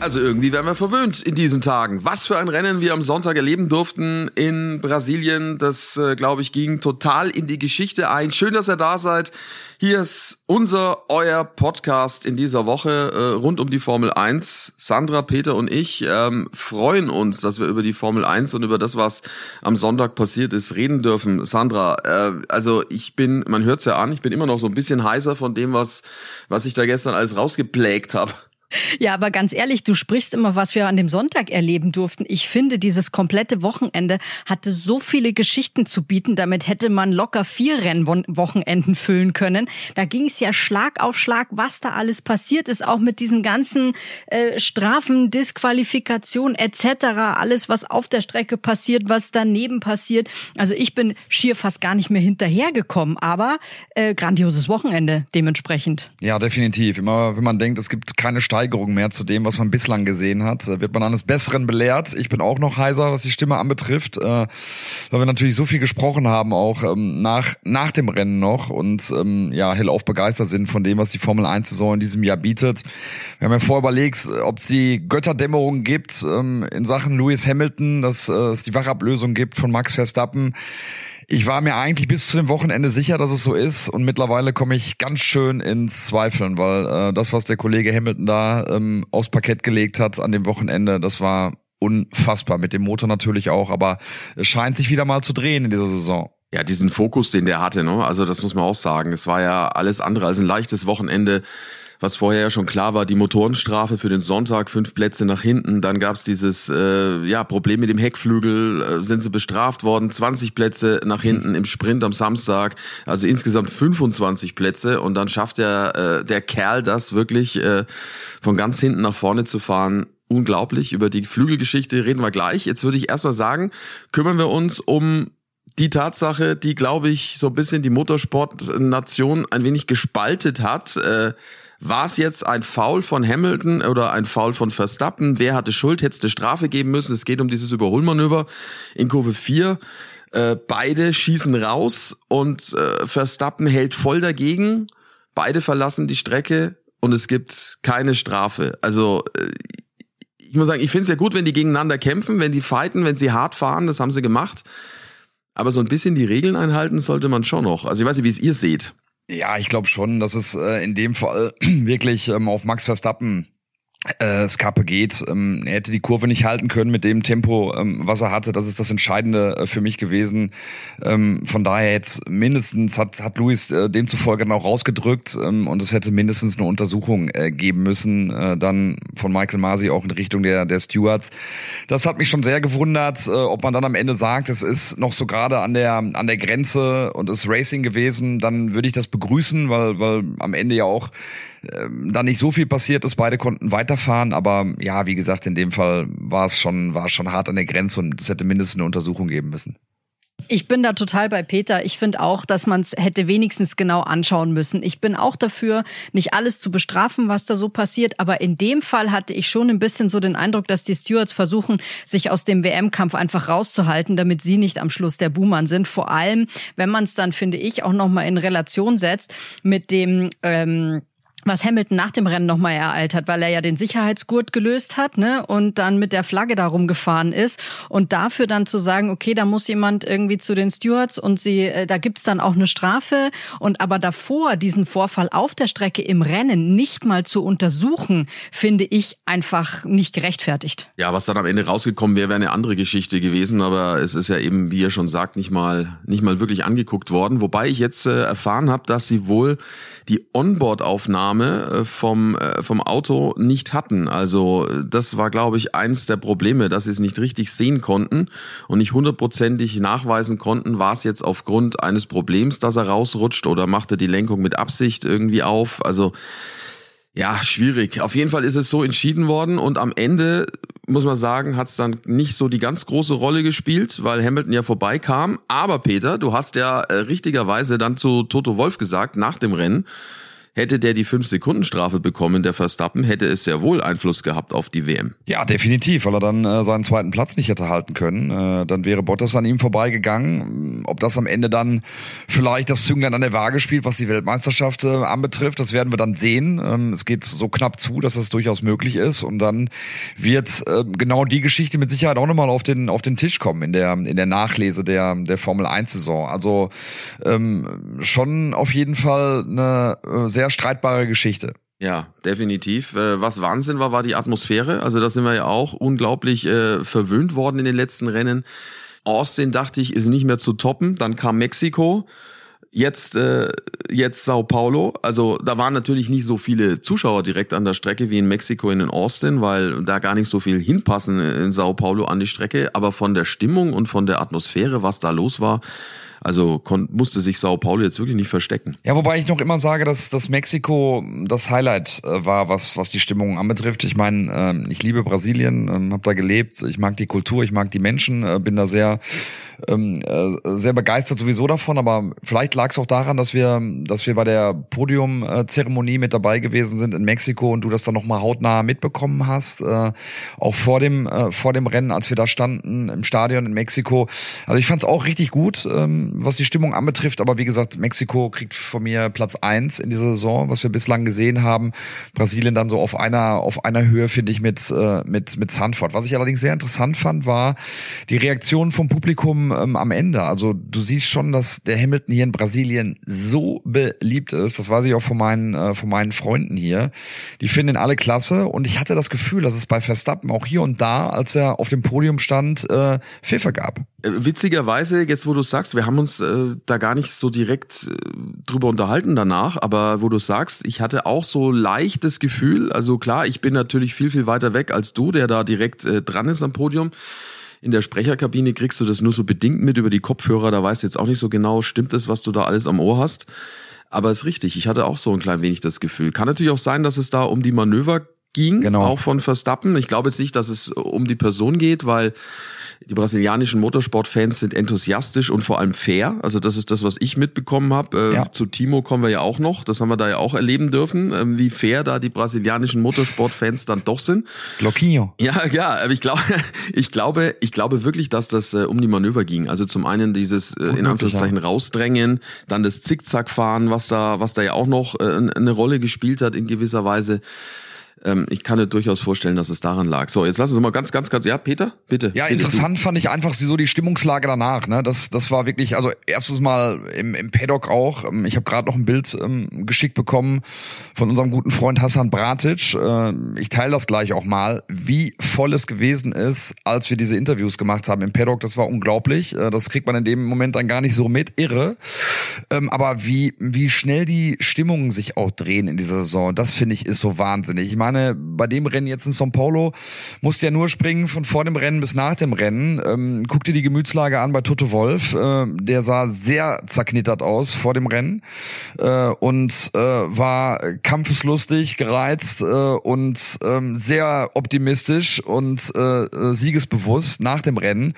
Also irgendwie werden wir verwöhnt in diesen Tagen. Was für ein Rennen wir am Sonntag erleben durften in Brasilien, das äh, glaube ich ging total in die Geschichte ein. Schön, dass ihr da seid. Hier ist unser, euer Podcast in dieser Woche äh, rund um die Formel 1. Sandra, Peter und ich ähm, freuen uns, dass wir über die Formel 1 und über das, was am Sonntag passiert ist, reden dürfen. Sandra, äh, also ich bin, man hört's ja an, ich bin immer noch so ein bisschen heißer von dem, was, was ich da gestern alles rausgeplägt habe. Ja, aber ganz ehrlich, du sprichst immer, was wir an dem Sonntag erleben durften. Ich finde, dieses komplette Wochenende hatte so viele Geschichten zu bieten. Damit hätte man locker vier Rennwochenenden füllen können. Da ging es ja Schlag auf Schlag, was da alles passiert ist, auch mit diesen ganzen äh, Strafen, Disqualifikation etc. Alles, was auf der Strecke passiert, was daneben passiert. Also ich bin schier fast gar nicht mehr hinterhergekommen, aber äh, grandioses Wochenende dementsprechend. Ja, definitiv. Immer wenn man denkt, es gibt keine Strafen, Steigerung mehr zu dem, was man bislang gesehen hat. Äh, wird man eines Besseren belehrt. Ich bin auch noch heiser, was die Stimme anbetrifft, äh, weil wir natürlich so viel gesprochen haben, auch ähm, nach, nach dem Rennen noch und ähm, ja, hellauf begeistert sind von dem, was die Formel 1-Saison in diesem Jahr bietet. Wir haben ja vorher überlegt, ob es die Götterdämmerung gibt ähm, in Sachen Lewis Hamilton, dass äh, es die Wachablösung gibt von Max Verstappen. Ich war mir eigentlich bis zu dem Wochenende sicher, dass es so ist und mittlerweile komme ich ganz schön ins Zweifeln, weil äh, das, was der Kollege Hamilton da ähm, aufs Parkett gelegt hat an dem Wochenende, das war unfassbar. Mit dem Motor natürlich auch, aber es scheint sich wieder mal zu drehen in dieser Saison. Ja, diesen Fokus, den der hatte, ne? Also das muss man auch sagen. Es war ja alles andere als ein leichtes Wochenende was vorher ja schon klar war, die Motorenstrafe für den Sonntag, fünf Plätze nach hinten. Dann gab's dieses äh, ja, Problem mit dem Heckflügel, äh, sind sie bestraft worden, 20 Plätze nach hinten im Sprint am Samstag, also insgesamt 25 Plätze. Und dann schafft der, äh, der Kerl das wirklich äh, von ganz hinten nach vorne zu fahren. Unglaublich. Über die Flügelgeschichte reden wir gleich. Jetzt würde ich erstmal sagen, kümmern wir uns um die Tatsache, die, glaube ich, so ein bisschen die Motorsportnation ein wenig gespaltet hat. Äh, war es jetzt ein Foul von Hamilton oder ein Foul von Verstappen? Wer hatte Schuld? Hätte es eine Strafe geben müssen? Es geht um dieses Überholmanöver in Kurve 4. Äh, beide schießen raus und äh, Verstappen hält voll dagegen. Beide verlassen die Strecke und es gibt keine Strafe. Also äh, ich muss sagen, ich finde es ja gut, wenn die gegeneinander kämpfen, wenn die fighten, wenn sie hart fahren, das haben sie gemacht. Aber so ein bisschen die Regeln einhalten sollte man schon noch. Also ich weiß nicht, wie es ihr seht. Ja, ich glaube schon, dass es äh, in dem Fall wirklich ähm, auf Max Verstappen äh, Skape geht. Ähm, er hätte die Kurve nicht halten können mit dem Tempo, ähm, was er hatte. Das ist das Entscheidende äh, für mich gewesen. Ähm, von daher jetzt mindestens hat, hat Luis äh, demzufolge dann auch rausgedrückt ähm, und es hätte mindestens eine Untersuchung äh, geben müssen, äh, dann von Michael Masi auch in Richtung der, der Stewards. Das hat mich schon sehr gewundert, äh, ob man dann am Ende sagt, es ist noch so gerade an der, an der Grenze und ist Racing gewesen, dann würde ich das begrüßen, weil, weil am Ende ja auch ähm, da nicht so viel passiert ist. Beide konnten weiterfahren, aber ja, wie gesagt, in dem Fall war es schon, war schon hart an der Grenze und es hätte mindestens eine Untersuchung geben müssen. Ich bin da total bei Peter. Ich finde auch, dass man es hätte wenigstens genau anschauen müssen. Ich bin auch dafür, nicht alles zu bestrafen, was da so passiert. Aber in dem Fall hatte ich schon ein bisschen so den Eindruck, dass die Stewards versuchen, sich aus dem WM-Kampf einfach rauszuhalten, damit sie nicht am Schluss der Buhmann sind. Vor allem, wenn man es dann, finde ich, auch nochmal in Relation setzt mit dem ähm, was Hamilton nach dem Rennen nochmal ereilt hat, weil er ja den Sicherheitsgurt gelöst hat, ne, und dann mit der Flagge darum gefahren ist. Und dafür dann zu sagen, okay, da muss jemand irgendwie zu den Stewards und sie, äh, da gibt's dann auch eine Strafe. Und aber davor diesen Vorfall auf der Strecke im Rennen nicht mal zu untersuchen, finde ich einfach nicht gerechtfertigt. Ja, was dann am Ende rausgekommen wäre, wäre eine andere Geschichte gewesen, aber es ist ja eben, wie ihr schon sagt, nicht mal, nicht mal wirklich angeguckt worden, wobei ich jetzt äh, erfahren habe, dass sie wohl die Onboard-Aufnahme äh, vom, äh, vom Auto nicht hatten. Also das war, glaube ich, eins der Probleme, dass sie es nicht richtig sehen konnten und nicht hundertprozentig nachweisen konnten, war es jetzt aufgrund eines Problems, dass er rausrutscht oder machte die Lenkung mit Absicht irgendwie auf. Also ja, schwierig. Auf jeden Fall ist es so entschieden worden und am Ende muss man sagen, hat es dann nicht so die ganz große Rolle gespielt, weil Hamilton ja vorbeikam. Aber Peter, du hast ja äh, richtigerweise dann zu Toto Wolf gesagt nach dem Rennen, hätte der die 5-Sekunden-Strafe bekommen, der Verstappen, hätte es sehr wohl Einfluss gehabt auf die WM. Ja, definitiv, weil er dann äh, seinen zweiten Platz nicht hätte halten können. Äh, dann wäre Bottas an ihm vorbeigegangen. Ob das am Ende dann vielleicht das Zünglein an der Waage spielt, was die Weltmeisterschaft äh, anbetrifft, das werden wir dann sehen. Ähm, es geht so knapp zu, dass es durchaus möglich ist. Und dann wird äh, genau die Geschichte mit Sicherheit auch nochmal auf den, auf den Tisch kommen in der, in der Nachlese der, der Formel 1-Saison. Also ähm, schon auf jeden Fall eine äh, sehr streitbare Geschichte. Ja, definitiv. Äh, was Wahnsinn war, war die Atmosphäre. Also da sind wir ja auch unglaublich äh, verwöhnt worden in den letzten Rennen. Austin dachte ich, ist nicht mehr zu toppen. Dann kam Mexiko. Jetzt, äh, jetzt Sao Paulo. Also da waren natürlich nicht so viele Zuschauer direkt an der Strecke wie in Mexiko in Austin, weil da gar nicht so viel hinpassen in Sao Paulo an die Strecke. Aber von der Stimmung und von der Atmosphäre, was da los war, also musste sich Sao Paulo jetzt wirklich nicht verstecken. Ja, wobei ich noch immer sage, dass, dass Mexiko das Highlight äh, war, was, was die Stimmung anbetrifft. Ich meine, äh, ich liebe Brasilien, äh, habe da gelebt, ich mag die Kultur, ich mag die Menschen, äh, bin da sehr ähm, äh, sehr begeistert sowieso davon, aber vielleicht lag es auch daran, dass wir, dass wir bei der Podiumzeremonie mit dabei gewesen sind in Mexiko und du das dann nochmal hautnah mitbekommen hast, äh, auch vor dem, äh, vor dem Rennen, als wir da standen im Stadion in Mexiko. Also ich fand es auch richtig gut, ähm, was die Stimmung anbetrifft, aber wie gesagt, Mexiko kriegt von mir Platz eins in dieser Saison, was wir bislang gesehen haben. Brasilien dann so auf einer, auf einer Höhe, finde ich, mit, äh, mit, mit Sanford. Was ich allerdings sehr interessant fand, war die Reaktion vom Publikum ähm, am Ende. Also du siehst schon, dass der Hamilton hier in Brasilien so beliebt ist. Das weiß ich auch von meinen, äh, von meinen Freunden hier. Die finden ihn alle klasse. Und ich hatte das Gefühl, dass es bei Verstappen auch hier und da, als er auf dem Podium stand, äh, Pfiffe gab. Äh, witzigerweise, jetzt wo du sagst, wir haben uns äh, da gar nicht so direkt äh, drüber unterhalten danach, aber wo du sagst, ich hatte auch so leichtes Gefühl, also klar, ich bin natürlich viel, viel weiter weg als du, der da direkt äh, dran ist am Podium. In der Sprecherkabine kriegst du das nur so bedingt mit über die Kopfhörer, da weißt du jetzt auch nicht so genau, stimmt es, was du da alles am Ohr hast. Aber ist richtig, ich hatte auch so ein klein wenig das Gefühl. Kann natürlich auch sein, dass es da um die Manöver ging, genau. auch von Verstappen. Ich glaube jetzt nicht, dass es um die Person geht, weil die brasilianischen Motorsportfans sind enthusiastisch und vor allem fair. Also das ist das, was ich mitbekommen habe. Äh, ja. Zu Timo kommen wir ja auch noch. Das haben wir da ja auch erleben dürfen, äh, wie fair da die brasilianischen Motorsportfans dann doch sind. Loquinho. Ja, ja, aber ich glaube, ich glaube, ich glaube wirklich, dass das äh, um die Manöver ging. Also zum einen dieses äh, in Anführungszeichen rausdrängen, dann das Zickzackfahren, was da, was da ja auch noch äh, eine Rolle gespielt hat in gewisser Weise. Ähm, ich kann mir durchaus vorstellen, dass es daran lag. So, jetzt lass uns mal ganz, ganz, ganz. Ja, Peter, bitte. Ja, bitte, interessant du. fand ich einfach so die Stimmungslage danach. Ne, das, das war wirklich, also erstes Mal im, im Paddock auch. Ähm, ich habe gerade noch ein Bild ähm, geschickt bekommen von unserem guten Freund Hassan Bratic. Äh, ich teile das gleich auch mal, wie voll es gewesen ist, als wir diese Interviews gemacht haben im Paddock. Das war unglaublich. Äh, das kriegt man in dem Moment dann gar nicht so mit. Irre. Ähm, aber wie, wie schnell die Stimmungen sich auch drehen in dieser Saison, das finde ich ist so wahnsinnig. Ich meine, meine, bei dem Rennen jetzt in São Paulo musste ja nur springen von vor dem Rennen bis nach dem Rennen. Ähm, guck dir die Gemütslage an bei Toto Wolf. Äh, der sah sehr zerknittert aus vor dem Rennen äh, und äh, war kampfeslustig, gereizt äh, und ähm, sehr optimistisch und äh, siegesbewusst nach dem Rennen.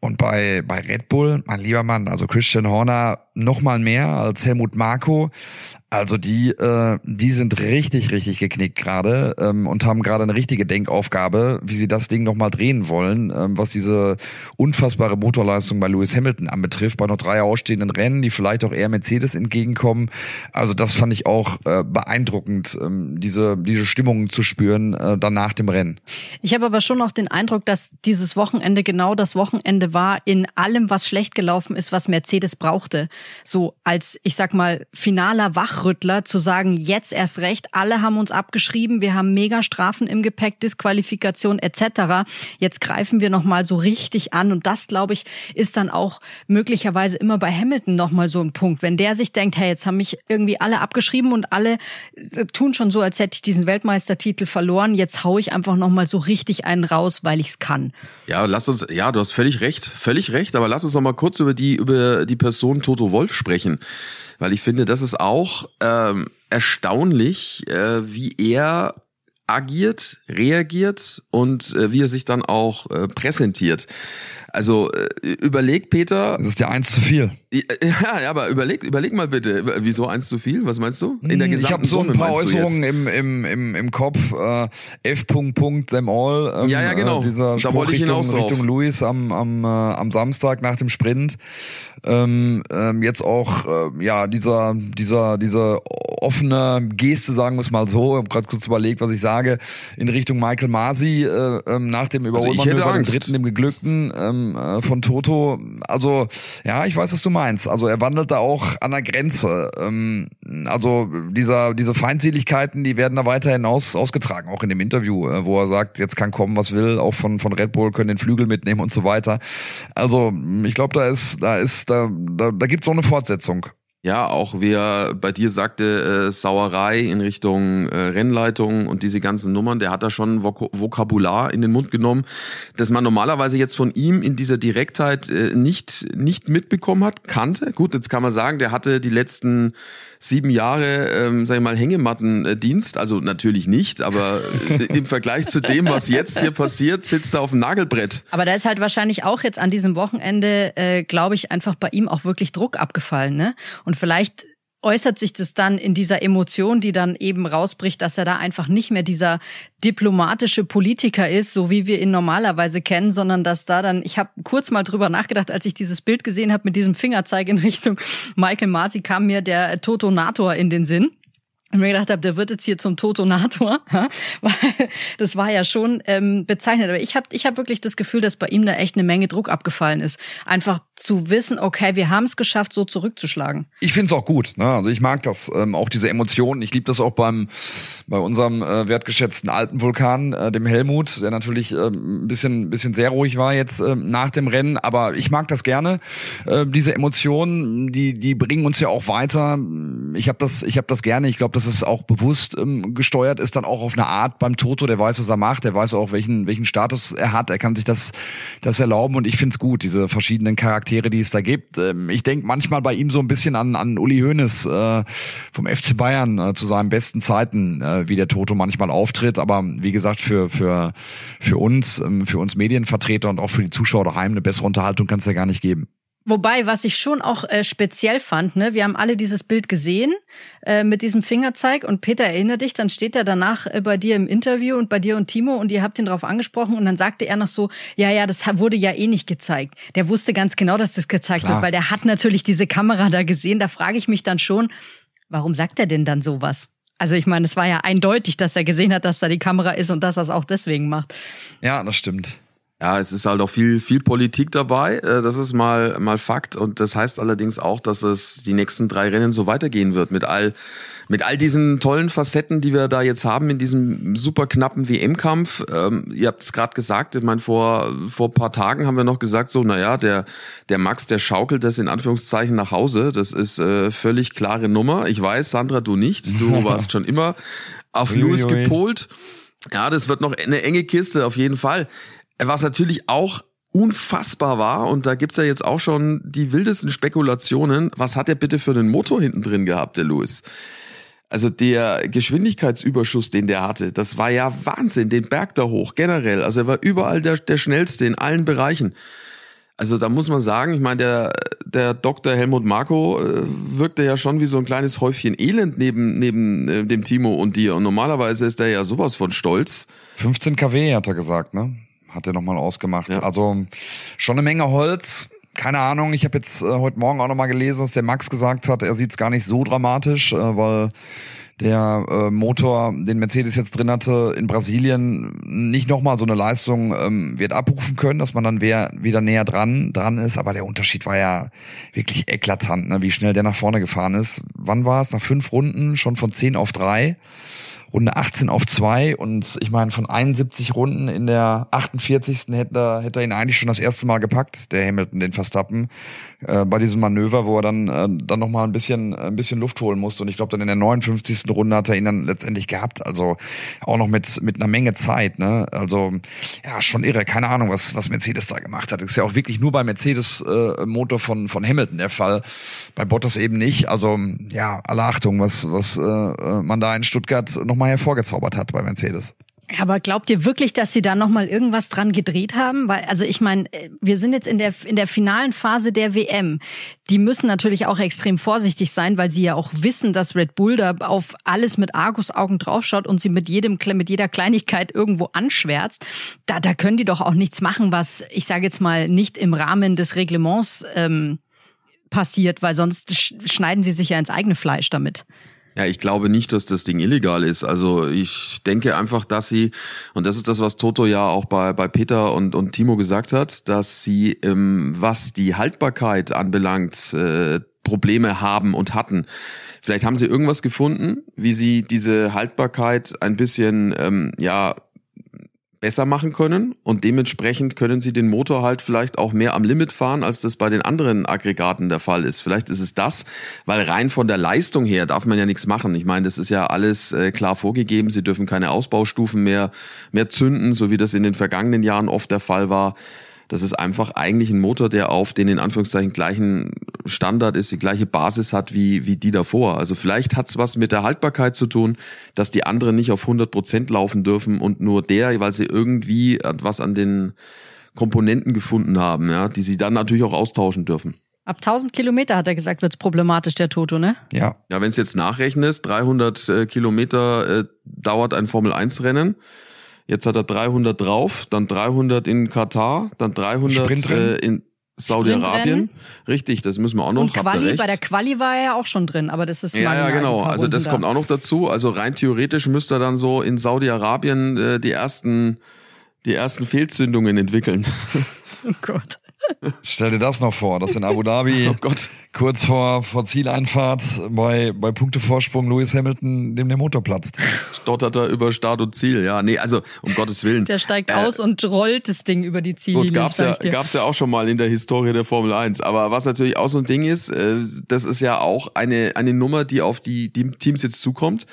Und bei, bei Red Bull, mein lieber Mann, also Christian Horner, noch mal mehr als Helmut Marko. Also die, äh, die sind richtig, richtig geknickt gerade ähm, und haben gerade eine richtige Denkaufgabe, wie sie das Ding nochmal drehen wollen, ähm, was diese unfassbare Motorleistung bei Lewis Hamilton anbetrifft, bei noch drei ausstehenden Rennen, die vielleicht auch eher Mercedes entgegenkommen. Also das fand ich auch äh, beeindruckend, ähm, diese, diese Stimmung zu spüren äh, dann nach dem Rennen. Ich habe aber schon noch den Eindruck, dass dieses Wochenende genau das Wochenende war in allem, was schlecht gelaufen ist, was Mercedes brauchte. So als, ich sag mal, finaler Wach Wachrüttler zu sagen, jetzt erst recht, alle haben uns abgeschrieben, wir haben mega Strafen im Gepäck, Disqualifikation etc. Jetzt greifen wir nochmal so richtig an und das, glaube ich, ist dann auch möglicherweise immer bei Hamilton nochmal so ein Punkt. Wenn der sich denkt, hey, jetzt haben mich irgendwie alle abgeschrieben und alle äh, tun schon so, als hätte ich diesen Weltmeistertitel verloren, jetzt hau ich einfach nochmal so richtig einen raus, weil ich es kann. Ja, lass uns, ja, du hast völlig recht, völlig recht, aber lass uns noch mal kurz über die, über die Person Toto Wolf sprechen weil ich finde, das ist auch ähm, erstaunlich, äh, wie er agiert, reagiert und äh, wie er sich dann auch äh, präsentiert. Also äh, überleg, Peter. Das ist ja eins zu viel. Ja, ja, aber überleg, überleg mal bitte, wieso eins zu viel? Was meinst du? In der gesamten Ich habe so ein paar Äußerungen im, im, im, im Kopf. Äh, F. Punkt, Punkt, them all. Ähm, ja, ja, genau. Äh, dieser da wollte ich Richtung, hinaus drauf. Richtung Louis am, am, äh, am Samstag nach dem Sprint. Ähm, ähm, jetzt auch äh, ja dieser dieser dieser offene Geste, sagen wir es mal so. Ich habe gerade kurz überlegt, was ich sage, in Richtung Michael Masi äh, ähm, nach dem also Überholmanöver, also dem dritten, dem geglückten ähm, äh, von Toto. Also ja, ich weiß, was du meinst. Also er wandelt da auch an der Grenze. Ähm, also dieser diese Feindseligkeiten, die werden da weiterhin aus, ausgetragen, auch in dem Interview, äh, wo er sagt, jetzt kann kommen, was will, auch von von Red Bull können den Flügel mitnehmen und so weiter. Also ich glaube, da ist da ist da da, da gibt es auch eine Fortsetzung. Ja, auch wie er bei dir sagte, äh, Sauerei in Richtung äh, Rennleitung und diese ganzen Nummern, der hat da schon Vok Vokabular in den Mund genommen, dass man normalerweise jetzt von ihm in dieser Direktheit äh, nicht, nicht mitbekommen hat, kannte. Gut, jetzt kann man sagen, der hatte die letzten sieben Jahre, ähm, sag ich mal, Hängemattendienst. Also natürlich nicht, aber im Vergleich zu dem, was jetzt hier passiert, sitzt er auf dem Nagelbrett. Aber da ist halt wahrscheinlich auch jetzt an diesem Wochenende, äh, glaube ich, einfach bei ihm auch wirklich Druck abgefallen. Ne? Und vielleicht äußert sich das dann in dieser Emotion, die dann eben rausbricht, dass er da einfach nicht mehr dieser diplomatische Politiker ist, so wie wir ihn normalerweise kennen, sondern dass da dann, ich habe kurz mal drüber nachgedacht, als ich dieses Bild gesehen habe mit diesem Fingerzeig in Richtung Michael Masi, kam mir der Totonator in den Sinn und mir gedacht habe, der wird jetzt hier zum Totonator, weil das war ja schon ähm, bezeichnet. Aber ich habe ich hab wirklich das Gefühl, dass bei ihm da echt eine Menge Druck abgefallen ist. Einfach zu wissen, okay, wir haben es geschafft, so zurückzuschlagen. Ich finde es auch gut. Ne? Also ich mag das, ähm, auch diese Emotionen. Ich liebe das auch beim bei unserem äh, wertgeschätzten alten Vulkan, äh, dem Helmut, der natürlich äh, ein bisschen bisschen sehr ruhig war jetzt äh, nach dem Rennen. Aber ich mag das gerne. Äh, diese Emotionen, die die bringen uns ja auch weiter. Ich habe das ich habe das gerne. Ich glaube, das dass es auch bewusst ähm, gesteuert ist, dann auch auf eine Art beim Toto, der weiß, was er macht, der weiß auch, welchen, welchen Status er hat, er kann sich das, das erlauben und ich find's gut, diese verschiedenen Charaktere, die es da gibt. Ähm, ich denke manchmal bei ihm so ein bisschen an, an Uli Hoeneß äh, vom FC Bayern äh, zu seinen besten Zeiten, äh, wie der Toto manchmal auftritt, aber wie gesagt, für, für, für uns, ähm, für uns Medienvertreter und auch für die Zuschauer daheim eine bessere Unterhaltung kann es ja gar nicht geben. Wobei, was ich schon auch äh, speziell fand, ne, wir haben alle dieses Bild gesehen äh, mit diesem Fingerzeig und Peter erinnert dich, dann steht er danach äh, bei dir im Interview und bei dir und Timo und ihr habt ihn drauf angesprochen und dann sagte er noch so, ja, ja, das wurde ja eh nicht gezeigt. Der wusste ganz genau, dass das gezeigt Klar. wird, weil der hat natürlich diese Kamera da gesehen. Da frage ich mich dann schon, warum sagt er denn dann sowas? Also ich meine, es war ja eindeutig, dass er gesehen hat, dass da die Kamera ist und dass er es auch deswegen macht. Ja, das stimmt. Ja, es ist halt auch viel, viel Politik dabei. Äh, das ist mal, mal Fakt. Und das heißt allerdings auch, dass es die nächsten drei Rennen so weitergehen wird mit all, mit all diesen tollen Facetten, die wir da jetzt haben in diesem super knappen WM-Kampf. Ähm, ihr habt es gerade gesagt, ich meine, vor, vor paar Tagen haben wir noch gesagt, so, naja, der, der Max, der schaukelt das in Anführungszeichen nach Hause. Das ist äh, völlig klare Nummer. Ich weiß, Sandra, du nicht. Du warst schon immer auf Lewis gepolt. Ja, das wird noch eine enge Kiste, auf jeden Fall. Was natürlich auch unfassbar war, und da gibt's ja jetzt auch schon die wildesten Spekulationen, was hat er bitte für einen Motor hinten drin gehabt, der Lewis? Also der Geschwindigkeitsüberschuss, den der hatte, das war ja Wahnsinn, den Berg da hoch, generell. Also er war überall der, der schnellste in allen Bereichen. Also da muss man sagen, ich meine, der, der Dr. Helmut Marko äh, wirkte ja schon wie so ein kleines Häufchen Elend neben, neben äh, dem Timo und dir. Und normalerweise ist er ja sowas von stolz. 15 kW hat er gesagt, ne? Hat er nochmal ausgemacht. Ja. Also schon eine Menge Holz. Keine Ahnung, ich habe jetzt äh, heute Morgen auch nochmal gelesen, dass der Max gesagt hat, er sieht es gar nicht so dramatisch, äh, weil der äh, Motor, den Mercedes jetzt drin hatte, in Brasilien nicht nochmal so eine Leistung ähm, wird abrufen können, dass man dann wer, wieder näher dran dran ist. Aber der Unterschied war ja wirklich eklatant, ne? wie schnell der nach vorne gefahren ist. Wann war es? Nach fünf Runden schon von zehn auf drei. Runde 18 auf 2 und ich meine, von 71 Runden in der 48. hätte er, hätte er ihn eigentlich schon das erste Mal gepackt, der Hamilton, den Verstappen, äh, bei diesem Manöver, wo er dann, äh, dann nochmal ein bisschen, ein bisschen Luft holen musste. Und ich glaube, dann in der 59. Runde hat er ihn dann letztendlich gehabt, also auch noch mit, mit einer Menge Zeit, ne, also, ja, schon irre, keine Ahnung, was, was Mercedes da gemacht hat, das ist ja auch wirklich nur bei Mercedes äh, Motor von, von Hamilton der Fall, bei Bottas eben nicht, also, ja, alle Achtung, was, was äh, äh man da in Stuttgart nochmal hervorgezaubert hat bei Mercedes. Aber glaubt ihr wirklich, dass sie da noch mal irgendwas dran gedreht haben? Weil also ich meine, wir sind jetzt in der in der finalen Phase der WM. Die müssen natürlich auch extrem vorsichtig sein, weil sie ja auch wissen, dass Red Bull da auf alles mit Argusaugen draufschaut und sie mit jedem mit jeder Kleinigkeit irgendwo anschwärzt. Da da können die doch auch nichts machen, was ich sage jetzt mal nicht im Rahmen des Reglements ähm, passiert, weil sonst schneiden sie sich ja ins eigene Fleisch damit. Ja, ich glaube nicht, dass das Ding illegal ist. Also ich denke einfach, dass sie, und das ist das, was Toto ja auch bei, bei Peter und, und Timo gesagt hat, dass sie, ähm, was die Haltbarkeit anbelangt, äh, Probleme haben und hatten. Vielleicht haben sie irgendwas gefunden, wie sie diese Haltbarkeit ein bisschen, ähm, ja, besser machen können und dementsprechend können sie den Motor halt vielleicht auch mehr am Limit fahren, als das bei den anderen Aggregaten der Fall ist. Vielleicht ist es das, weil rein von der Leistung her darf man ja nichts machen. Ich meine, das ist ja alles äh, klar vorgegeben. Sie dürfen keine Ausbaustufen mehr, mehr zünden, so wie das in den vergangenen Jahren oft der Fall war. Das ist einfach eigentlich ein Motor, der auf den in Anführungszeichen gleichen Standard ist, die gleiche Basis hat wie, wie die davor. Also vielleicht hat's was mit der Haltbarkeit zu tun, dass die anderen nicht auf 100 Prozent laufen dürfen und nur der, weil sie irgendwie was an den Komponenten gefunden haben, ja, die sie dann natürlich auch austauschen dürfen. Ab 1000 Kilometer, hat er gesagt, wird's problematisch, der Toto, ne? Ja. Ja, wenn es jetzt nachrechnest, 300 äh, Kilometer äh, dauert ein Formel-1-Rennen. Jetzt hat er 300 drauf, dann 300 in Katar, dann 300 äh, in Saudi-Arabien. Richtig, das müssen wir auch noch. Und Quali, bei der Quali war er ja auch schon drin, aber das ist ja ja genau. Also das da. kommt auch noch dazu. Also rein theoretisch müsste er dann so in Saudi-Arabien äh, die ersten die ersten Fehlzündungen entwickeln. Oh Gott. Stell dir das noch vor, dass in Abu Dhabi oh Gott. kurz vor, vor Zieleinfahrt bei, bei Punktevorsprung Lewis Hamilton dem der Motor platzt. Stottert er über Start und Ziel, ja. Nee, also um Gottes Willen. Der steigt äh, aus und rollt das Ding über die Ziellinie. Gut, gab's ja, gab's ja auch schon mal in der Historie der Formel 1. Aber was natürlich auch so ein Ding ist, äh, das ist ja auch eine, eine Nummer, die auf die, die Teams jetzt zukommt.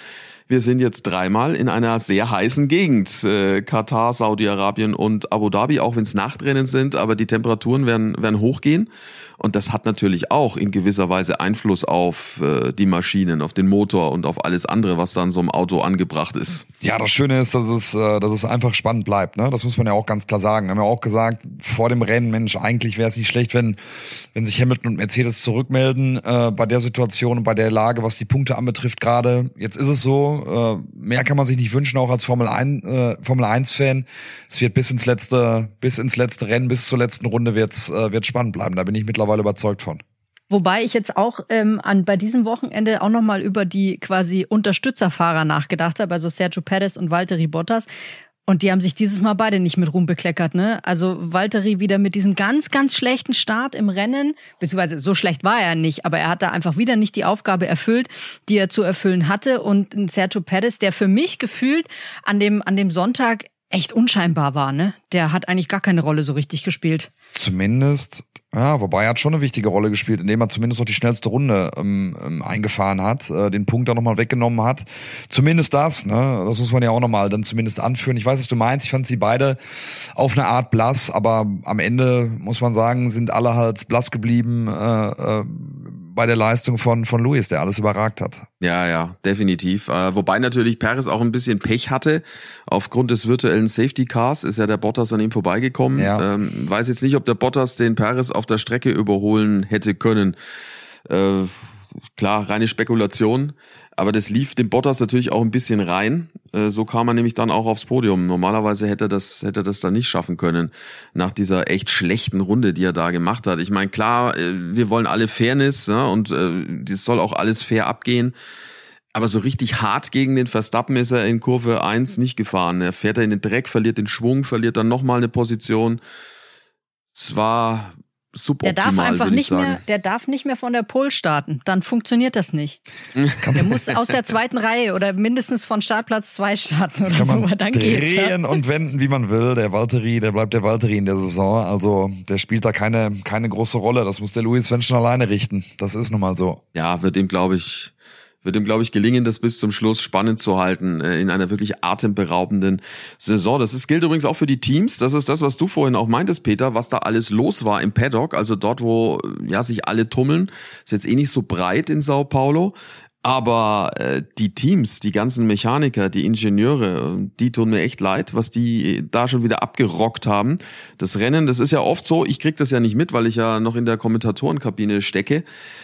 Wir sind jetzt dreimal in einer sehr heißen Gegend. Äh, Katar, Saudi-Arabien und Abu Dhabi, auch wenn es Nachtrennen sind, aber die Temperaturen werden, werden hochgehen. Und das hat natürlich auch in gewisser Weise Einfluss auf äh, die Maschinen, auf den Motor und auf alles andere, was da in so einem Auto angebracht ist. Ja, das Schöne ist, dass es, äh, dass es einfach spannend bleibt. Ne? Das muss man ja auch ganz klar sagen. Wir haben ja auch gesagt, vor dem Rennen, Mensch, eigentlich wäre es nicht schlecht, wenn, wenn sich Hamilton und Mercedes zurückmelden äh, bei der Situation und bei der Lage, was die Punkte anbetrifft gerade. Jetzt ist es so, äh, mehr kann man sich nicht wünschen, auch als Formel 1, äh, Formel 1 Fan. Es wird bis ins letzte, bis ins letzte Rennen, bis zur letzten Runde wird's, äh, wird spannend bleiben. Da bin ich mittlerweile überzeugt von. Wobei ich jetzt auch ähm, an bei diesem Wochenende auch nochmal über die quasi Unterstützerfahrer nachgedacht habe, also Sergio Perez und Valtteri Bottas. Und die haben sich dieses Mal beide nicht mit Ruhm bekleckert, ne? Also Valtteri wieder mit diesem ganz, ganz schlechten Start im Rennen, beziehungsweise so schlecht war er nicht, aber er hat da einfach wieder nicht die Aufgabe erfüllt, die er zu erfüllen hatte. Und Sergio Perez, der für mich gefühlt an dem, an dem Sonntag echt unscheinbar war, ne? Der hat eigentlich gar keine Rolle so richtig gespielt. Zumindest ja, wobei er hat schon eine wichtige Rolle gespielt, indem er zumindest noch die schnellste Runde ähm, ähm, eingefahren hat, äh, den Punkt da nochmal weggenommen hat. Zumindest das, ne? Das muss man ja auch nochmal dann zumindest anführen. Ich weiß, was du meinst. Ich fand sie beide auf eine Art blass, aber am Ende muss man sagen, sind alle halt blass geblieben. Äh, äh, bei der Leistung von, von Luis, der alles überragt hat. Ja, ja, definitiv. Äh, wobei natürlich Perez auch ein bisschen Pech hatte. Aufgrund des virtuellen Safety Cars ist ja der Bottas an ihm vorbeigekommen. Ja. Ähm, weiß jetzt nicht, ob der Bottas den Perez auf der Strecke überholen hätte können. Äh, klar, reine Spekulation. Aber das lief dem Bottas natürlich auch ein bisschen rein. Äh, so kam er nämlich dann auch aufs Podium. Normalerweise hätte er das, hätte er das dann nicht schaffen können. Nach dieser echt schlechten Runde, die er da gemacht hat. Ich meine, klar, äh, wir wollen alle Fairness ja, und äh, das soll auch alles fair abgehen. Aber so richtig hart gegen den Verstappen ist er in Kurve 1 nicht gefahren. Er fährt er in den Dreck, verliert den Schwung, verliert dann nochmal eine Position. Es war suboptimal, der darf einfach nicht mehr, der darf nicht mehr von der Pole starten. Dann funktioniert das nicht. der muss aus der zweiten Reihe oder mindestens von Startplatz zwei starten das oder kann man so. Dann drehen und wenden, wie man will. Der Valtteri, der bleibt der Valtteri in der Saison. Also der spielt da keine keine große Rolle. Das muss der Luis wenn schon alleine richten. Das ist nun mal so. Ja, wird ihm glaube ich wird ihm, glaube ich, gelingen, das bis zum Schluss spannend zu halten äh, in einer wirklich atemberaubenden Saison. Das ist, gilt übrigens auch für die Teams. Das ist das, was du vorhin auch meintest, Peter, was da alles los war im Paddock. Also dort, wo ja sich alle tummeln, ist jetzt eh nicht so breit in Sao Paulo. Aber äh, die Teams, die ganzen Mechaniker, die Ingenieure, die tun mir echt leid, was die da schon wieder abgerockt haben. Das Rennen, das ist ja oft so, ich krieg das ja nicht mit, weil ich ja noch in der Kommentatorenkabine stecke.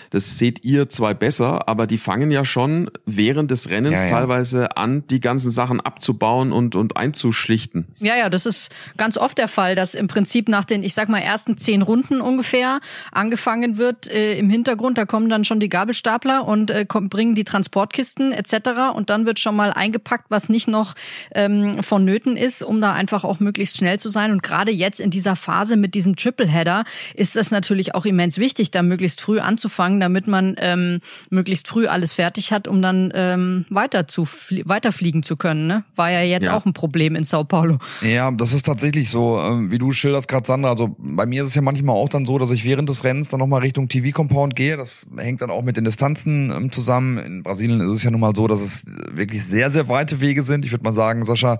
Das seht ihr zwei besser, aber die fangen ja schon während des Rennens ja, ja. teilweise an, die ganzen Sachen abzubauen und, und einzuschlichten. Ja, ja, das ist ganz oft der Fall, dass im Prinzip nach den, ich sag mal, ersten zehn Runden ungefähr angefangen wird äh, im Hintergrund, da kommen dann schon die Gabelstapler und äh, bringen bringen die Transportkisten etc. Und dann wird schon mal eingepackt, was nicht noch ähm, vonnöten ist, um da einfach auch möglichst schnell zu sein. Und gerade jetzt in dieser Phase mit diesem Tripleheader ist das natürlich auch immens wichtig, da möglichst früh anzufangen, damit man ähm, möglichst früh alles fertig hat, um dann ähm, weiter zu weiterfliegen zu können. Ne? War ja jetzt ja. auch ein Problem in Sao Paulo. Ja, das ist tatsächlich so, ähm, wie du schilderst gerade, Sandra. Also bei mir ist es ja manchmal auch dann so, dass ich während des Rennens dann nochmal Richtung TV-Compound gehe. Das hängt dann auch mit den Distanzen ähm, in Brasilien ist es ja nun mal so, dass es wirklich sehr, sehr weite Wege sind. Ich würde mal sagen, Sascha,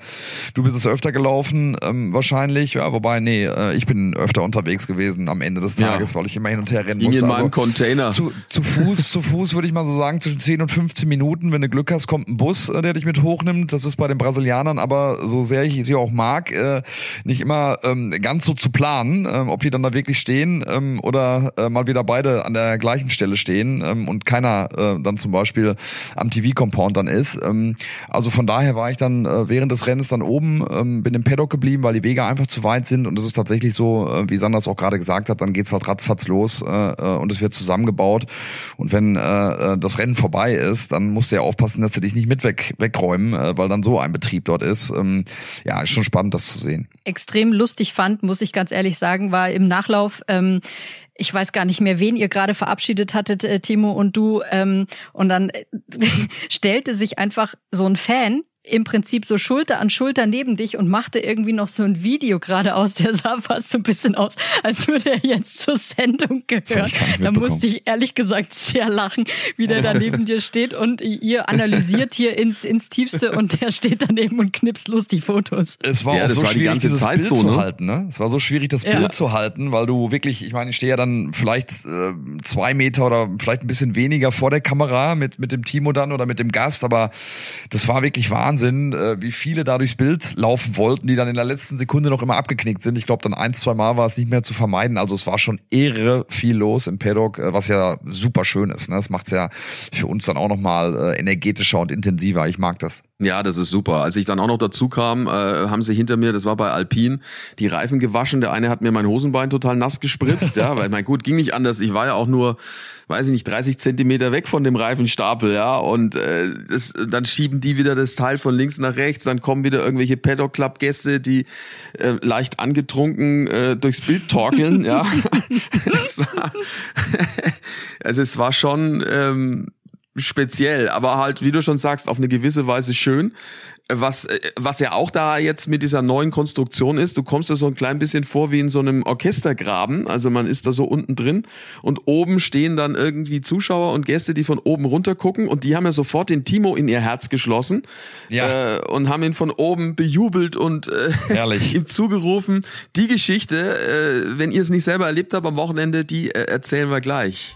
du bist es öfter gelaufen, ähm, wahrscheinlich. Ja, wobei, nee, äh, ich bin öfter unterwegs gewesen am Ende des Tages, ja. weil ich immer hin und her rennen musste. in meinem also, Container. Zu, zu Fuß, zu Fuß würde ich mal so sagen, zwischen 10 und 15 Minuten. Wenn du Glück hast, kommt ein Bus, äh, der dich mit hochnimmt. Das ist bei den Brasilianern aber, so sehr ich sie auch mag, äh, nicht immer ähm, ganz so zu planen, ähm, ob die dann da wirklich stehen ähm, oder äh, mal wieder beide an der gleichen Stelle stehen ähm, und keiner äh, dann zum Beispiel Beispiel am TV-Compound dann ist. Ähm, also von daher war ich dann äh, während des Rennens dann oben, ähm, bin im Paddock geblieben, weil die Wege einfach zu weit sind und es ist tatsächlich so, äh, wie Sanders auch gerade gesagt hat, dann geht's halt ratzfatz los äh, äh, und es wird zusammengebaut und wenn äh, äh, das Rennen vorbei ist, dann musst du ja aufpassen, dass sie dich nicht mit weg, wegräumen, äh, weil dann so ein Betrieb dort ist. Ähm, ja, ist schon spannend, das zu sehen. Extrem lustig fand, muss ich ganz ehrlich sagen, war im Nachlauf ähm, ich weiß gar nicht mehr, wen ihr gerade verabschiedet hattet, äh, Timo und du. Ähm, und dann äh, stellte sich einfach so ein Fan im Prinzip so Schulter an Schulter neben dich und machte irgendwie noch so ein Video gerade aus. Der sah fast so ein bisschen aus, als würde er jetzt zur Sendung gehören. Da musste ich ehrlich gesagt sehr lachen, wie der da neben dir steht und ihr analysiert hier ins, ins Tiefste und der steht daneben und knipst lustig Fotos. Es war ja, auch so war schwierig, die ganze Zeit Bild so, ne? zu halten. Ne? Es war so schwierig, das ja. Bild zu halten, weil du wirklich, ich meine, ich stehe ja dann vielleicht äh, zwei Meter oder vielleicht ein bisschen weniger vor der Kamera mit, mit dem Timo dann oder mit dem Gast, aber das war wirklich Wahnsinn. Wahnsinn, äh, wie viele da durchs Bild laufen wollten, die dann in der letzten Sekunde noch immer abgeknickt sind. Ich glaube, dann ein, zwei Mal war es nicht mehr zu vermeiden. Also es war schon irre viel los im Paddock, äh, was ja super schön ist. Ne? Das macht es ja für uns dann auch nochmal äh, energetischer und intensiver. Ich mag das. Ja, das ist super. Als ich dann auch noch dazu kam, äh, haben sie hinter mir, das war bei Alpine, die Reifen gewaschen. Der eine hat mir mein Hosenbein total nass gespritzt, ja, weil mein gut ging nicht anders. Ich war ja auch nur, weiß ich nicht, 30 Zentimeter weg von dem Reifenstapel, ja, und äh, das, dann schieben die wieder das Teil von links nach rechts. Dann kommen wieder irgendwelche Paddock Club Gäste, die äh, leicht angetrunken äh, durchs Bild torkeln, ja. es war, also es war schon ähm, speziell, aber halt, wie du schon sagst, auf eine gewisse Weise schön. Was, äh, was ja auch da jetzt mit dieser neuen Konstruktion ist, du kommst da so ein klein bisschen vor wie in so einem Orchestergraben. Also man ist da so unten drin und oben stehen dann irgendwie Zuschauer und Gäste, die von oben runter gucken und die haben ja sofort den Timo in ihr Herz geschlossen ja. äh, und haben ihn von oben bejubelt und äh, ihm zugerufen. Die Geschichte, äh, wenn ihr es nicht selber erlebt habt am Wochenende, die äh, erzählen wir gleich.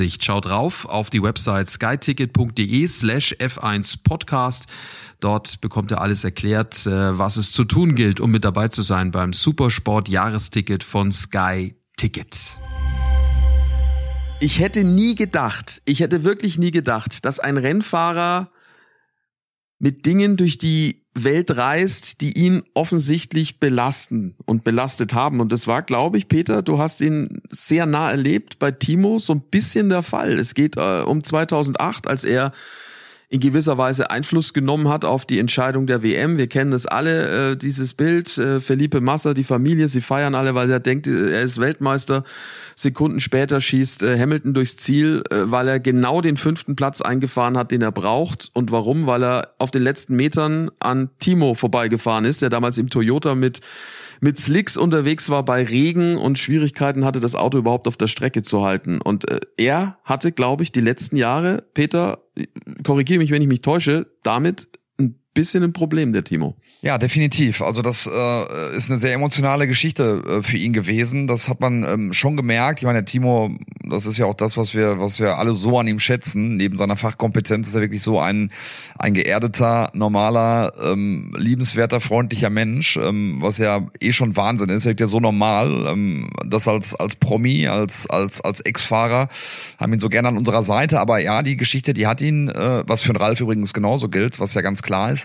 Hinsicht. Schaut drauf auf die Website skyticket.de slash F1 Podcast. Dort bekommt ihr alles erklärt, äh, was es zu tun gilt, um mit dabei zu sein beim Supersport Jahresticket von Sky Ticket. Ich hätte nie gedacht, ich hätte wirklich nie gedacht, dass ein Rennfahrer mit Dingen durch die Welt reist, die ihn offensichtlich belasten und belastet haben. Und das war, glaube ich, Peter, du hast ihn sehr nah erlebt, bei Timo so ein bisschen der Fall. Es geht äh, um 2008, als er in gewisser Weise Einfluss genommen hat auf die Entscheidung der WM. Wir kennen das alle, äh, dieses Bild. Äh, Felipe Massa, die Familie, sie feiern alle, weil er denkt, äh, er ist Weltmeister. Sekunden später schießt äh, Hamilton durchs Ziel, äh, weil er genau den fünften Platz eingefahren hat, den er braucht. Und warum? Weil er auf den letzten Metern an Timo vorbeigefahren ist, der damals im Toyota mit mit Slicks unterwegs war bei Regen und Schwierigkeiten hatte, das Auto überhaupt auf der Strecke zu halten. Und äh, er hatte, glaube ich, die letzten Jahre, Peter, korrigiere mich, wenn ich mich täusche, damit bisschen ein Problem, der Timo. Ja, definitiv. Also das äh, ist eine sehr emotionale Geschichte äh, für ihn gewesen. Das hat man ähm, schon gemerkt. Ich meine, der Timo, das ist ja auch das, was wir, was wir alle so an ihm schätzen. Neben seiner Fachkompetenz ist er wirklich so ein ein geerdeter, normaler, ähm, liebenswerter, freundlicher Mensch, ähm, was ja eh schon Wahnsinn ist. Er ist ja so normal. Ähm, das als als Promi, als als als Ex-Fahrer haben ihn so gerne an unserer Seite. Aber ja, die Geschichte, die hat ihn, äh, was für den Ralf übrigens genauso gilt, was ja ganz klar ist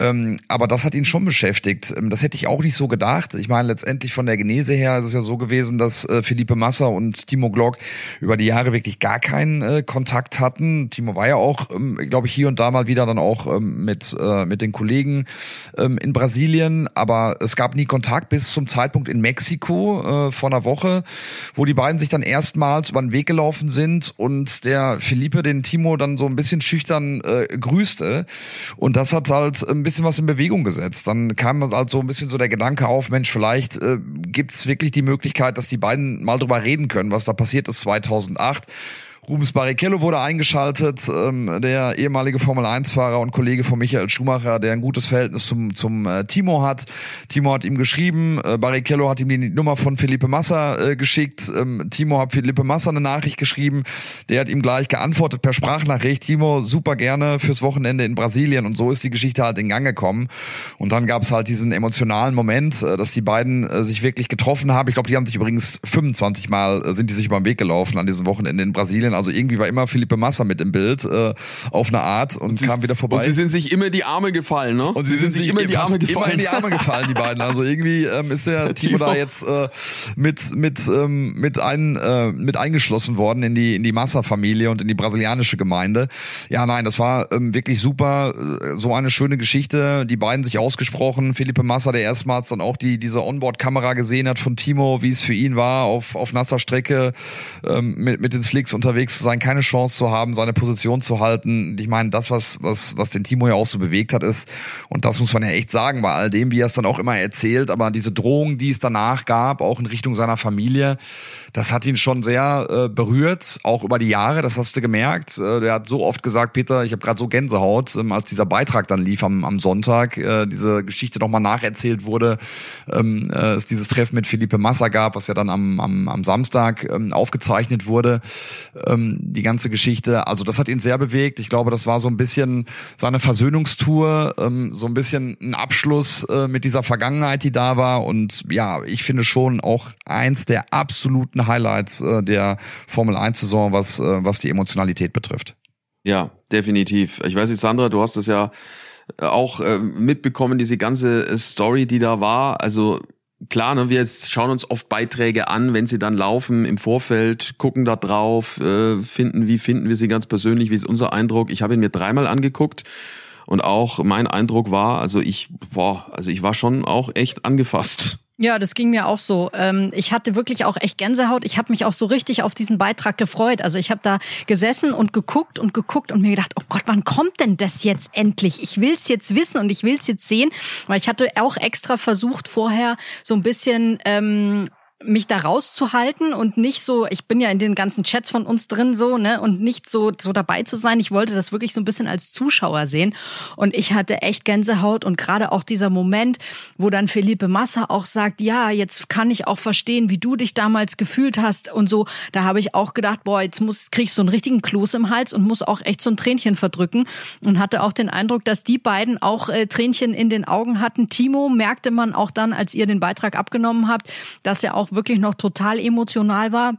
Ähm, aber das hat ihn schon beschäftigt. Ähm, das hätte ich auch nicht so gedacht. Ich meine, letztendlich von der Genese her ist es ja so gewesen, dass äh, Philippe Massa und Timo Glock über die Jahre wirklich gar keinen äh, Kontakt hatten. Timo war ja auch, ähm, glaube ich, hier und da mal wieder dann auch ähm, mit, äh, mit den Kollegen ähm, in Brasilien. Aber es gab nie Kontakt bis zum Zeitpunkt in Mexiko äh, vor einer Woche, wo die beiden sich dann erstmals über den Weg gelaufen sind und der Philippe den Timo dann so ein bisschen schüchtern äh, grüßte. Und das hat halt ein bisschen was in Bewegung gesetzt. Dann kam halt so ein bisschen so der Gedanke auf, Mensch, vielleicht äh, gibt es wirklich die Möglichkeit, dass die beiden mal drüber reden können, was da passiert ist 2008. Rubens Barrichello wurde eingeschaltet, ähm, der ehemalige Formel-1-Fahrer und Kollege von Michael Schumacher, der ein gutes Verhältnis zum, zum äh, Timo hat. Timo hat ihm geschrieben, äh, Barrichello hat ihm die Nummer von Felipe Massa äh, geschickt. Ähm, Timo hat Felipe Massa eine Nachricht geschrieben. Der hat ihm gleich geantwortet per Sprachnachricht. Timo, super gerne fürs Wochenende in Brasilien. Und so ist die Geschichte halt in Gang gekommen. Und dann gab es halt diesen emotionalen Moment, äh, dass die beiden äh, sich wirklich getroffen haben. Ich glaube, die haben sich übrigens 25 Mal, äh, sind die sich über den Weg gelaufen an diesem Wochenende in Brasilien. Also irgendwie war immer Philippe Massa mit im Bild äh, auf eine Art und, und kam wieder vorbei. Und sie sind sich immer die Arme gefallen, ne? Und sie, sie sind, sind sich immer die Arme gefallen. Immer in die Arme gefallen, die beiden. Also irgendwie ähm, ist der, der Timo, da jetzt äh, mit mit ähm, mit ein äh, mit eingeschlossen worden in die in die Massa-Familie und in die brasilianische Gemeinde. Ja, nein, das war ähm, wirklich super. Äh, so eine schöne Geschichte. Die beiden sich ausgesprochen. Philippe Massa, der erstmals dann auch die diese Onboard-Kamera gesehen hat von Timo, wie es für ihn war auf auf nasser Strecke ähm, mit mit den Slicks unterwegs unterwegs zu sein, keine Chance zu haben, seine Position zu halten. Ich meine, das, was, was, was den Timo ja auch so bewegt hat, ist, und das muss man ja echt sagen, bei all dem, wie er es dann auch immer erzählt, aber diese Drohung, die es danach gab, auch in Richtung seiner Familie, das hat ihn schon sehr äh, berührt, auch über die Jahre, das hast du gemerkt. Äh, der hat so oft gesagt, Peter, ich habe gerade so Gänsehaut, ähm, als dieser Beitrag dann lief am, am Sonntag, äh, diese Geschichte nochmal nacherzählt wurde, ähm, äh, es dieses Treffen mit Felipe Massa gab, was ja dann am, am, am Samstag ähm, aufgezeichnet wurde. Ähm, ähm, die ganze Geschichte. Also das hat ihn sehr bewegt. Ich glaube, das war so ein bisschen seine Versöhnungstour, ähm, so ein bisschen ein Abschluss äh, mit dieser Vergangenheit, die da war. Und ja, ich finde schon auch eins der absoluten Highlights äh, der Formel 1-Saison, was, äh, was die Emotionalität betrifft. Ja, definitiv. Ich weiß nicht, Sandra, du hast es ja auch äh, mitbekommen, diese ganze Story, die da war. Also klar, ne, wir schauen uns oft Beiträge an, wenn sie dann laufen im Vorfeld, gucken da drauf, äh, finden, wie finden wir sie ganz persönlich, wie ist unser Eindruck. Ich habe ihn mir dreimal angeguckt und auch mein Eindruck war, also ich, boah, also ich war schon auch echt angefasst. Ja, das ging mir auch so. Ähm, ich hatte wirklich auch echt Gänsehaut. Ich habe mich auch so richtig auf diesen Beitrag gefreut. Also ich habe da gesessen und geguckt und geguckt und mir gedacht, oh Gott, wann kommt denn das jetzt endlich? Ich will's jetzt wissen und ich will's jetzt sehen. Weil ich hatte auch extra versucht, vorher so ein bisschen ähm, mich da rauszuhalten und nicht so, ich bin ja in den ganzen Chats von uns drin so, ne, und nicht so, so dabei zu sein. Ich wollte das wirklich so ein bisschen als Zuschauer sehen. Und ich hatte echt Gänsehaut und gerade auch dieser Moment, wo dann Felipe Massa auch sagt, ja, jetzt kann ich auch verstehen, wie du dich damals gefühlt hast und so. Da habe ich auch gedacht, boah, jetzt muss, krieg ich so einen richtigen Kloß im Hals und muss auch echt so ein Tränchen verdrücken und hatte auch den Eindruck, dass die beiden auch äh, Tränchen in den Augen hatten. Timo merkte man auch dann, als ihr den Beitrag abgenommen habt, dass er auch auch wirklich noch total emotional war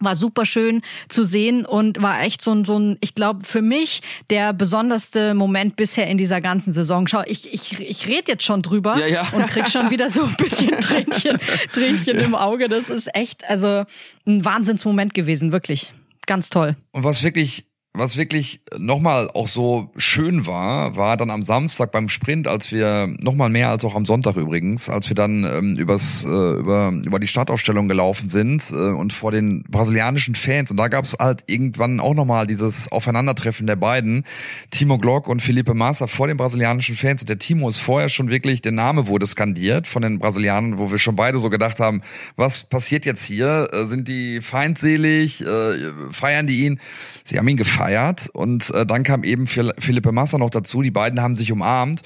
war super schön zu sehen und war echt so ein, so ein ich glaube, für mich der besonderste Moment bisher in dieser ganzen Saison. Schau, ich, ich, ich rede jetzt schon drüber ja, ja. und krieg schon wieder so ein bisschen Tränchen, Tränchen im Auge. Das ist echt, also ein Wahnsinnsmoment gewesen, wirklich. Ganz toll. Und was wirklich was wirklich nochmal auch so schön war, war dann am Samstag beim Sprint, als wir nochmal mehr als auch am Sonntag übrigens, als wir dann ähm, übers, äh, über, über die Startaufstellung gelaufen sind äh, und vor den brasilianischen Fans. Und da gab es halt irgendwann auch nochmal dieses Aufeinandertreffen der beiden, Timo Glock und Felipe Massa vor den brasilianischen Fans. Und der Timo ist vorher schon wirklich, der Name wurde skandiert von den Brasilianern, wo wir schon beide so gedacht haben, was passiert jetzt hier? Äh, sind die feindselig? Äh, feiern die ihn? Sie haben ihn gefeiert gefeiert und äh, dann kam eben Philippe Massa noch dazu. Die beiden haben sich umarmt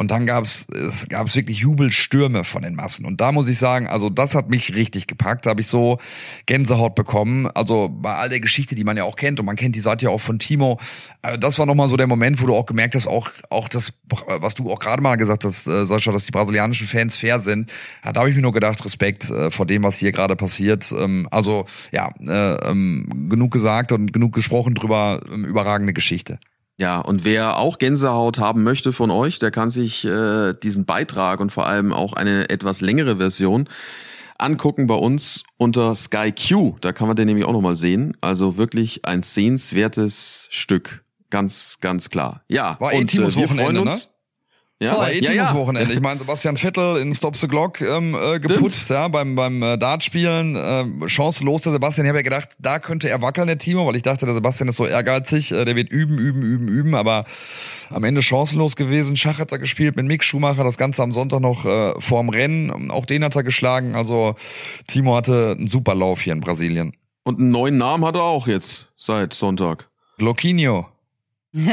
und dann gab es gab's wirklich Jubelstürme von den Massen. Und da muss ich sagen, also das hat mich richtig gepackt. Da habe ich so Gänsehaut bekommen. Also bei all der Geschichte, die man ja auch kennt und man kennt die Seite ja auch von Timo. Äh, das war nochmal so der Moment, wo du auch gemerkt hast, auch auch das, was du auch gerade mal gesagt hast, äh, Sascha, dass die brasilianischen Fans fair sind. Ja, da habe ich mir nur gedacht, Respekt äh, vor dem, was hier gerade passiert. Ähm, also ja, äh, ähm, genug gesagt und genug gesprochen drüber. Ähm, überragende Geschichte. Ja, und wer auch Gänsehaut haben möchte von euch, der kann sich äh, diesen Beitrag und vor allem auch eine etwas längere Version angucken bei uns unter Sky Q. Da kann man den nämlich auch nochmal sehen. Also wirklich ein sehenswertes Stück. Ganz, ganz klar. Ja, War und äh, wir freuen uns. Ne? Ja, war eh ja, ja. Wochenende. Ich meine, Sebastian Vettel in Stop the Glock ähm, äh, geputzt, Stimmt. ja, beim, beim äh, Dartspielen. Äh, chancenlos der Sebastian. Ich habe ja gedacht, da könnte er wackeln, der Timo, weil ich dachte, der Sebastian ist so ehrgeizig, äh, der wird üben, üben, üben, üben, aber am Ende chancenlos gewesen. Schach hat er gespielt mit Mick Schumacher, das Ganze am Sonntag noch äh, vorm Rennen. Auch den hat er geschlagen. Also Timo hatte einen super Lauf hier in Brasilien. Und einen neuen Namen hat er auch jetzt seit Sonntag. Glockinho. ja.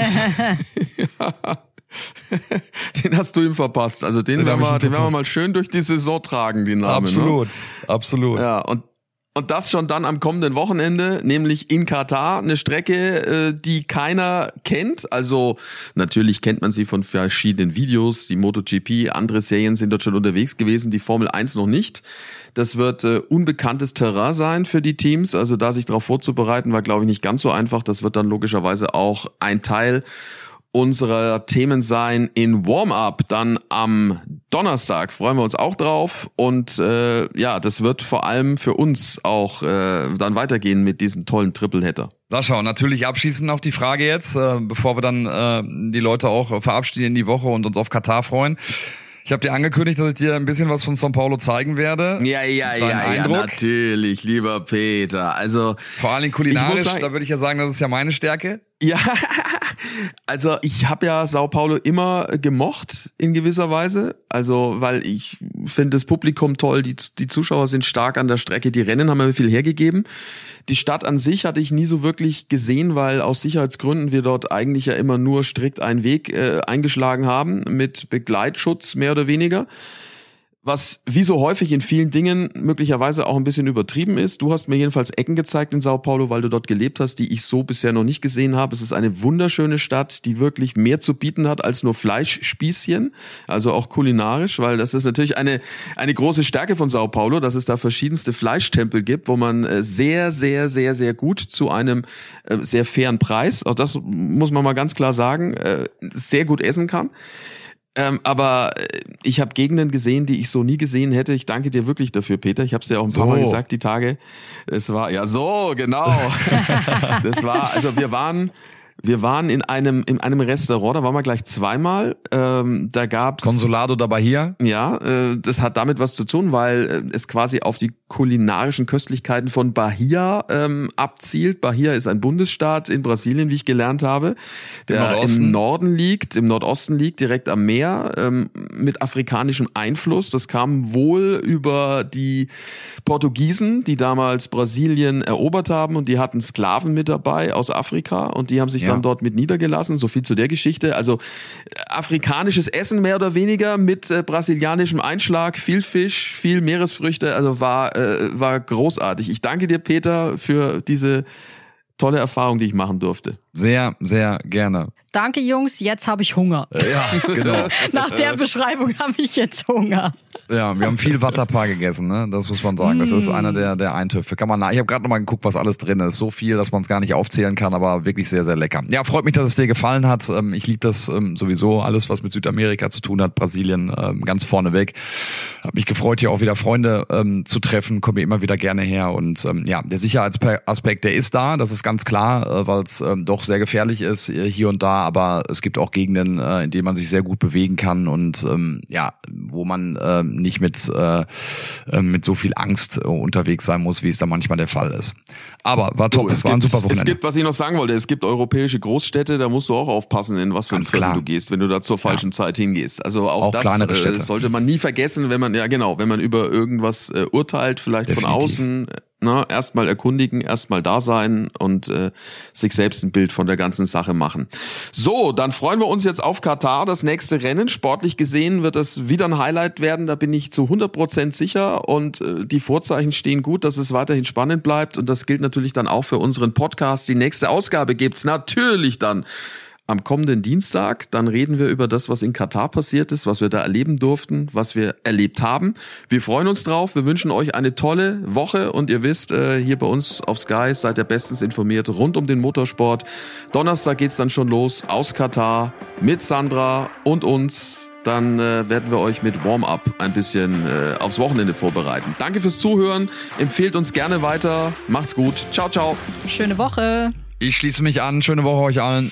den hast du ihm verpasst. Also den, den werden wir, den werden wir mal schön durch die Saison tragen, den Namen. Ne? Absolut, ne? absolut. Ja, und und das schon dann am kommenden Wochenende, nämlich in Katar, eine Strecke, äh, die keiner kennt. Also natürlich kennt man sie von verschiedenen Videos, die MotoGP, andere Serien sind dort schon unterwegs gewesen, die Formel 1 noch nicht. Das wird äh, unbekanntes Terrain sein für die Teams. Also da sich darauf vorzubereiten, war, glaube ich, nicht ganz so einfach. Das wird dann logischerweise auch ein Teil unserer Themen sein in Warm-up. Dann am Donnerstag freuen wir uns auch drauf. Und äh, ja, das wird vor allem für uns auch äh, dann weitergehen mit diesem tollen Triple-Header. Sascha, und natürlich abschließend noch die Frage jetzt, äh, bevor wir dann äh, die Leute auch verabschieden in die Woche und uns auf Katar freuen. Ich habe dir angekündigt, dass ich dir ein bisschen was von São Paulo zeigen werde. Ja, ja, Dein ja, Eindruck? ja, natürlich, lieber Peter. Also vor allem kulinarisch, sagen, da würde ich ja sagen, das ist ja meine Stärke. Ja, also ich habe ja Sao Paulo immer gemocht in gewisser Weise. Also weil ich finde das Publikum toll, die, die Zuschauer sind stark an der Strecke, die Rennen haben mir viel hergegeben. Die Stadt an sich hatte ich nie so wirklich gesehen, weil aus Sicherheitsgründen wir dort eigentlich ja immer nur strikt einen Weg äh, eingeschlagen haben mit Begleitschutz mehr oder weniger was wie so häufig in vielen Dingen möglicherweise auch ein bisschen übertrieben ist. Du hast mir jedenfalls Ecken gezeigt in Sao Paulo, weil du dort gelebt hast, die ich so bisher noch nicht gesehen habe. Es ist eine wunderschöne Stadt, die wirklich mehr zu bieten hat als nur Fleischspießchen, also auch kulinarisch, weil das ist natürlich eine, eine große Stärke von Sao Paulo, dass es da verschiedenste Fleischtempel gibt, wo man äh, sehr, sehr, sehr, sehr gut zu einem äh, sehr fairen Preis, auch das muss man mal ganz klar sagen, äh, sehr gut essen kann. Ähm, aber äh, ich habe Gegenden gesehen, die ich so nie gesehen hätte. Ich danke dir wirklich dafür, Peter. Ich habe es ja auch ein so. paar Mal gesagt, die Tage. Es war ja so, genau. das war, also wir waren wir waren in einem in einem Restaurant, da waren wir gleich zweimal. Ähm, da gab's Consolado da Bahia. Ja, äh, das hat damit was zu tun, weil äh, es quasi auf die kulinarischen Köstlichkeiten von Bahia ähm, abzielt. Bahia ist ein Bundesstaat in Brasilien, wie ich gelernt habe, der Im, im Norden liegt, im Nordosten liegt, direkt am Meer, ähm, mit afrikanischem Einfluss. Das kam wohl über die Portugiesen, die damals Brasilien erobert haben und die hatten Sklaven mit dabei aus Afrika und die haben sich ja. dann dort mit niedergelassen. So viel zu der Geschichte. Also afrikanisches Essen mehr oder weniger mit äh, brasilianischem Einschlag, viel Fisch, viel Meeresfrüchte. Also war äh, war großartig. Ich danke dir, Peter, für diese tolle Erfahrung, die ich machen durfte. Sehr, sehr gerne. Danke, Jungs. Jetzt habe ich Hunger. Ja, genau. Nach der Beschreibung habe ich jetzt Hunger. Ja, wir haben viel Vatapa gegessen, ne? Das muss man sagen. Das ist einer der, der Eintöpfe. Kann man, ich habe gerade nochmal geguckt, was alles drin ist. So viel, dass man es gar nicht aufzählen kann, aber wirklich sehr, sehr lecker. Ja, freut mich, dass es dir gefallen hat. Ähm, ich liebe das ähm, sowieso, alles, was mit Südamerika zu tun hat, Brasilien ähm, ganz vorne weg. Hab mich gefreut, hier auch wieder Freunde zu treffen, komme immer wieder gerne her. Und ja, der Sicherheitsaspekt, der ist da, das ist ganz klar, äh, weil es doch sehr gefährlich ist äh, hier und da, aber es gibt auch Gegenden, äh, in denen man sich sehr gut bewegen kann und ja, wo man nicht mit, äh, äh, mit so viel Angst äh, unterwegs sein muss, wie es da manchmal der Fall ist. Aber war top, du, es, es war ein super Wochenende. Es gibt, was ich noch sagen wollte, es gibt europäische Großstädte, da musst du auch aufpassen, in was für ein Viertel du gehst, wenn du da zur falschen ja. Zeit hingehst. Also auch, auch das äh, sollte man nie vergessen, wenn man, ja genau, wenn man über irgendwas äh, urteilt, vielleicht Definitiv. von außen, Ne, erstmal erkundigen, erstmal da sein und äh, sich selbst ein Bild von der ganzen Sache machen. So, dann freuen wir uns jetzt auf Katar, das nächste Rennen. Sportlich gesehen wird das wieder ein Highlight werden, da bin ich zu 100 Prozent sicher und äh, die Vorzeichen stehen gut, dass es weiterhin spannend bleibt und das gilt natürlich dann auch für unseren Podcast. Die nächste Ausgabe gibt's natürlich dann am kommenden Dienstag. Dann reden wir über das, was in Katar passiert ist, was wir da erleben durften, was wir erlebt haben. Wir freuen uns drauf. Wir wünschen euch eine tolle Woche und ihr wisst, äh, hier bei uns auf Sky seid ihr bestens informiert rund um den Motorsport. Donnerstag geht's dann schon los aus Katar mit Sandra und uns. Dann äh, werden wir euch mit Warm-up ein bisschen äh, aufs Wochenende vorbereiten. Danke fürs Zuhören. Empfehlt uns gerne weiter. Macht's gut. Ciao, ciao. Schöne Woche. Ich schließe mich an. Schöne Woche euch allen.